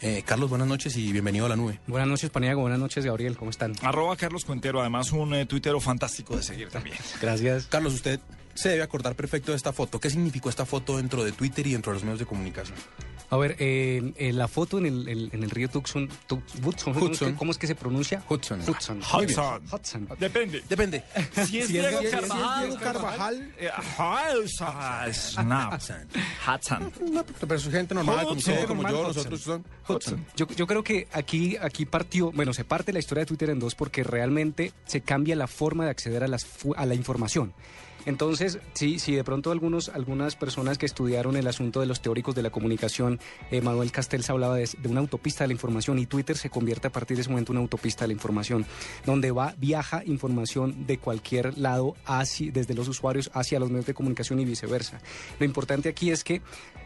Eh, Carlos, buenas noches y bienvenido a la nube. Buenas noches, Paniago. Buenas noches, Gabriel. ¿Cómo están? Arroba Carlos Cuentero, además un eh, tuitero fantástico de seguir también. Gracias. Carlos, usted se debe acordar perfecto de esta foto. ¿Qué significó esta foto dentro de Twitter y dentro de los medios de comunicación? A ver, eh, eh, la foto en el, el, en el río Tucson, Hudson, Hudson. ¿cómo es que se pronuncia? Hudson. Hudson. Hudson. Hudson. Depende. Depende. Si es Diego Carvajal. Carvajal. eh, Hudson. Hudson. No, pero su gente normal, como Hudson. usted, como yo, nosotros son Hudson. Yo, yo creo que aquí, aquí partió, bueno, se parte la historia de Twitter en dos porque realmente se cambia la forma de acceder a, las, fu- a la información. Entonces, sí, sí, de pronto algunos, algunas personas que estudiaron el asunto de los teóricos de la comunicación, eh, Manuel Castells hablaba de, una autopista de la información y Twitter se convierte a partir de ese momento en una autopista de la información, donde va, viaja información de cualquier lado, hacia, desde los usuarios hacia los medios de comunicación y viceversa. Lo importante aquí es que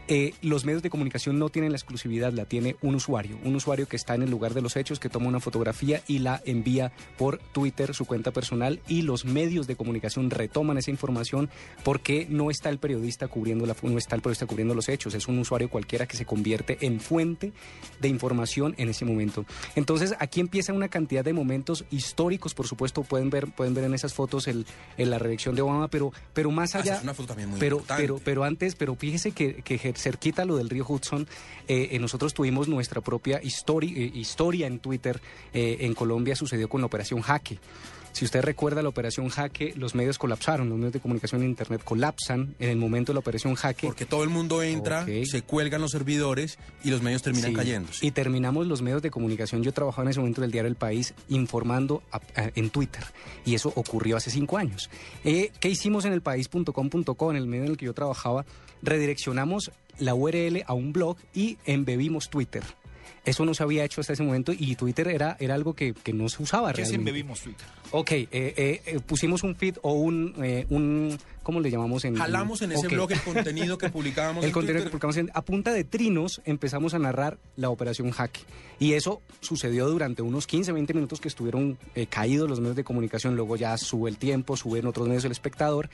eh, los medios de comunicación no tienen la exclusividad, la tiene un usuario, un usuario que está en el lugar de los hechos, que toma una fotografía y la envía por Twitter, su cuenta personal, y los medios de comunicación retoman esa información porque no está el periodista cubriendo la, no está el periodista cubriendo los hechos, es un usuario cualquiera que se convierte en fuente de información en ese momento. Entonces aquí empieza una cantidad de momentos históricos, por supuesto, pueden ver, pueden ver en esas fotos el, en la reelección de Obama, pero, pero más Ah, allá. es una foto también muy pero, importante. pero, pero antes, pero fíjese que, que cerquita lo del río Hudson, eh, eh, nosotros tuvimos nuestra propia histori- eh, historia en Twitter. eh, en Colombia sucedió con la operación Jaque. Si usted recuerda la operación Jaque, los medios colapsaron, los medios de comunicación en Internet colapsan en el momento de la operación Jaque. Porque todo el mundo entra, se cuelgan los servidores y los medios terminan Sí. cayendo. Y terminamos los medios de comunicación. Yo trabajaba en ese momento del diario El País informando a- a- en Twitter. Y eso ocurrió hace cinco años. Eh, ¿Qué hicimos en elpaís.com.co, en el medio en el que yo trabajaba? Redireccionamos la URL a un blog y embebimos Twitter. Eso no se había hecho hasta ese momento y Twitter era, era algo que, que no se usaba ¿Qué realmente. embebimos Twitter? Ok, eh, eh, eh, pusimos un feed o un, eh, un ¿cómo le llamamos? En, Jalamos en ese Ok. blog el contenido que publicábamos El en contenido que Twitter. publicamos en- a punta de trinos empezamos a narrar la operación Jaque. Y eso sucedió durante unos 15, 20 minutos que estuvieron eh, caídos los medios de comunicación. Luego ya sube el tiempo, suben otros medios el espectador.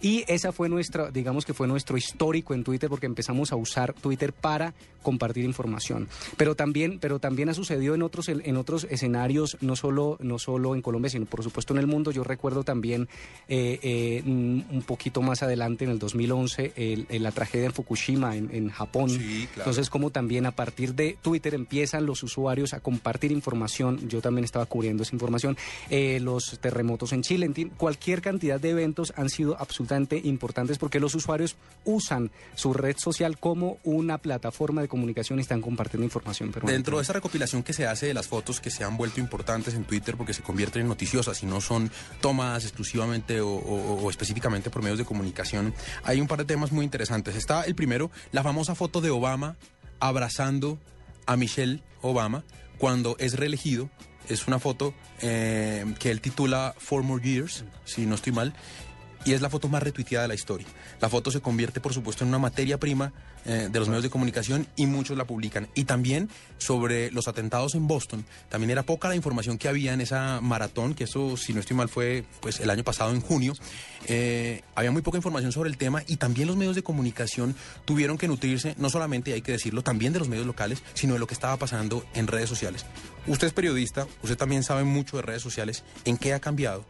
Y esa fue nuestra, digamos que fue nuestro histórico en Twitter porque empezamos a usar Twitter para compartir información. Pero también, pero también ha sucedido en otros, en otros escenarios, no solo, no solo en Colombia, sino por supuesto en el mundo. Yo recuerdo también eh, eh, un un poquito más adelante, en el 2011, el- el- la tragedia en Fukushima, en, en Japón. Sí, claro. Entonces, como también a partir de Twitter empiezan los usuarios a compartir información. Yo también estaba cubriendo esa información. Eh, los terremotos en Chile, en cualquier cantidad de eventos han sido absolutamente importantes porque los usuarios usan su red social como una plataforma de comunicación y están compartiendo información. Dentro de esa recopilación que se hace de las fotos que se han vuelto importantes en Twitter porque se convierten en noticiosas y no son tomadas exclusivamente o, o- o específicamente por medios de comunicación, hay un par de temas muy interesantes. Está el primero, la famosa foto de Obama abrazando a Michelle Obama cuando es reelegido. Es una foto eh, que él titula Four More Years, si no estoy mal, y es la foto más retuiteada de la historia. La foto se convierte, por supuesto, en una materia prima eh, de los medios de comunicación y muchos la publican. Y también sobre los atentados en Boston. También era poca la información que había en esa maratón, que eso, si no estoy mal, fue pues el año pasado en junio. Eh, había muy poca información sobre el tema y también los medios de comunicación tuvieron que nutrirse, no solamente, hay que decirlo, también de los medios locales, sino de lo que estaba pasando en redes sociales. Usted es periodista, usted también sabe mucho de redes sociales. ¿En qué ha cambiado?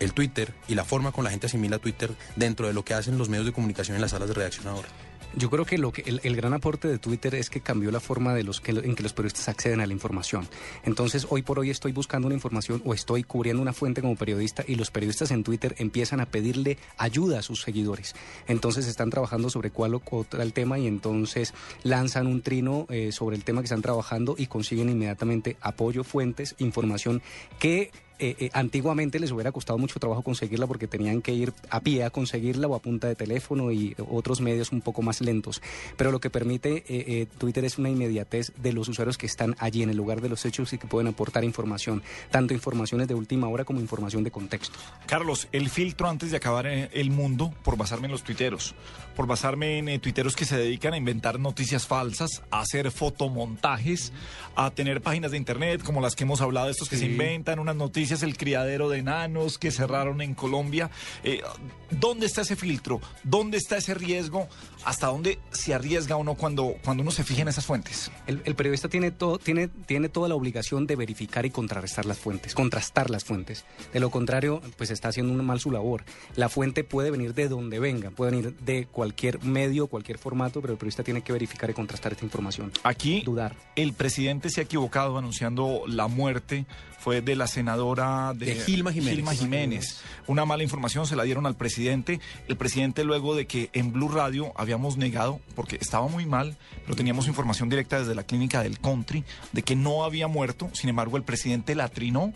El Twitter y la forma con la gente asimila Twitter dentro de lo que hacen los medios de comunicación en las salas de redacción ahora. Yo creo que, lo que el, gran aporte de Twitter es que cambió la forma de los que, en que los periodistas acceden a la información. Entonces, hoy por hoy estoy buscando una información o estoy cubriendo una fuente como periodista y los periodistas en Twitter empiezan a pedirle ayuda a sus seguidores. Entonces, están trabajando sobre cuál o el tema y entonces lanzan un trino eh, sobre el tema que están trabajando y consiguen inmediatamente apoyo, fuentes, información que eh, eh, antiguamente les hubiera costado mucho trabajo conseguirla porque tenían que ir a pie a conseguirla o a punta de teléfono y otros medios un poco más lentos. Pero lo que permite eh, Twitter es una inmediatez de los usuarios que están allí en el lugar de los hechos y que pueden aportar información, tanto informaciones de última hora como información de contexto. Carlos, el filtro antes de acabar el mundo por basarme en los tuiteros, por basarme en tuiteros que se dedican a inventar noticias falsas, a hacer fotomontajes, a tener páginas de internet como las que hemos hablado, estos que se inventan unas noticias, el criadero de enanos que cerraron en Colombia. Eh, ¿Dónde está ese filtro? ¿Dónde está ese riesgo? ¿Hasta dónde se arriesga uno cuando, cuando uno se fija en esas fuentes? El, periodista tiene, todo, tiene, tiene toda la obligación de verificar y contrarrestar las fuentes, contrastar las fuentes. De lo contrario, pues está haciendo mal su labor. La fuente puede venir de donde venga, puede venir de cualquier medio, cualquier formato, pero el periodista tiene que verificar y contrastar esta información. Aquí, dudar. El presidente se ha equivocado anunciando la muerte fue de la senadora de, Gilma Jiménez. Gilma Jiménez. Una mala información se la dieron al presidente. El presidente luego de que en Blue Radio habíamos negado, porque estaba muy mal, pero teníamos información directa desde la clínica del country, de que no había muerto. Sin embargo, el presidente la trinó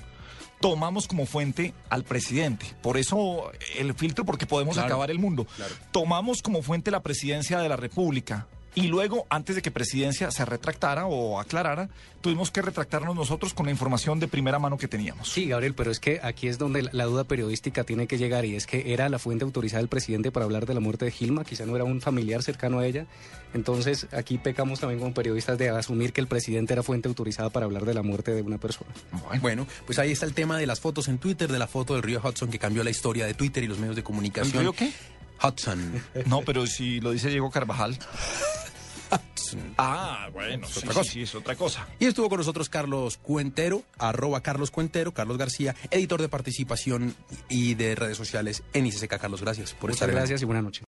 tomamos como fuente al presidente. Por eso el filtro, porque podemos acabar el mundo. Tomamos como fuente la presidencia de la República. Y luego, antes de que presidencia se retractara o aclarara, tuvimos que retractarnos nosotros con la información de primera mano que teníamos. Sí, Gabriel, pero es que aquí es donde la, duda periodística tiene que llegar y es que era la fuente autorizada del presidente para hablar de la muerte de Gilma, quizá no era un familiar cercano a ella. Entonces, aquí pecamos también como periodistas de asumir que el presidente era fuente autorizada para hablar de la muerte de una persona. Bueno, pues ahí está el tema de las fotos en Twitter, de la foto del río Hudson que cambió la historia de Twitter y los medios de comunicación. ¿El río qué? Hudson. No, pero si lo dice Diego Carvajal. Ah, bueno, sí, otra cosa. Sí, es otra cosa. Y estuvo con nosotros Carlos Cuentero, arroba Carlos Cuentero, Carlos García, editor de participación y de redes sociales en ICCK. Carlos, gracias por Muchas estar gracias y buenas noches.